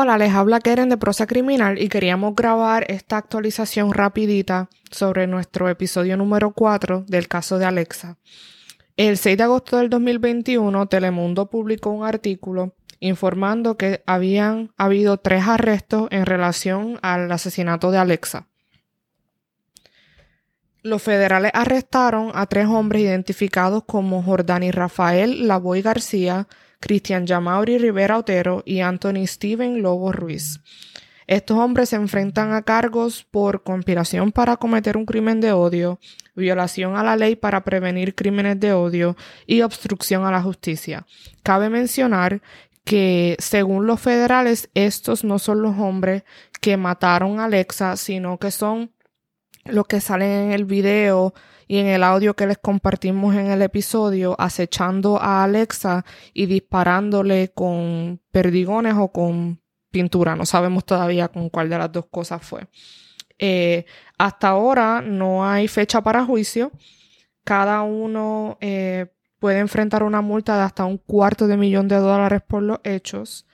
Hola, les habla Keren de Prosa Criminal y queríamos grabar esta actualización rapidita sobre nuestro episodio número 4 del caso de Alexa. El 6 de agosto del 2021, Telemundo publicó un artículo informando que habían habido tres arrestos en relación al asesinato de Alexa. Los federales arrestaron a tres hombres identificados como Jordani Rafael Lavoy García, Cristian Yamauri Rivera Otero y Anthony Steven Lobo Ruiz. Estos hombres se enfrentan a cargos por conspiración para cometer un crimen de odio, violación a la ley para prevenir crímenes de odio y obstrucción a la justicia. Cabe mencionar que según los federales estos no son los hombres que mataron a Alexa, sino que son los que salen en el video y en el audio que les compartimos en el episodio, acechando a Alexa y disparándole con perdigones o con pintura. No sabemos todavía con cuál de las dos cosas fue. Eh, hasta ahora no hay fecha para juicio. Cada uno eh, puede enfrentar una multa de hasta un cuarto de millón de dólares por los hechos.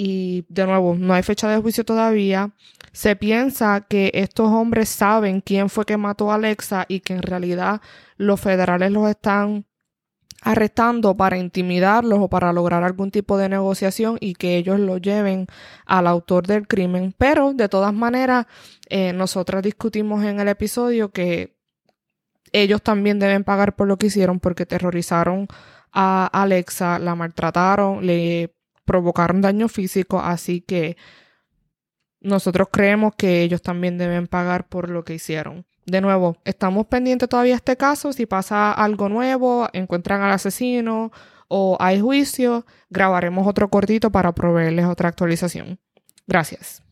Y de nuevo, no hay fecha de juicio todavía. Se piensa que estos hombres saben quién fue que mató a Alexa y que en realidad los federales los están arrestando para intimidarlos o para lograr algún tipo de negociación y que ellos lo lleven al autor del crimen. Pero de todas maneras, eh, nosotras discutimos en el episodio que ellos también deben pagar por lo que hicieron porque terrorizaron a Alexa, la maltrataron, le provocaron daño físico, así que nosotros creemos que ellos también deben pagar por lo que hicieron. De nuevo, estamos pendientes todavía de este caso. Si pasa algo nuevo, encuentran al asesino o hay juicio, grabaremos otro cortito para proveerles otra actualización. Gracias.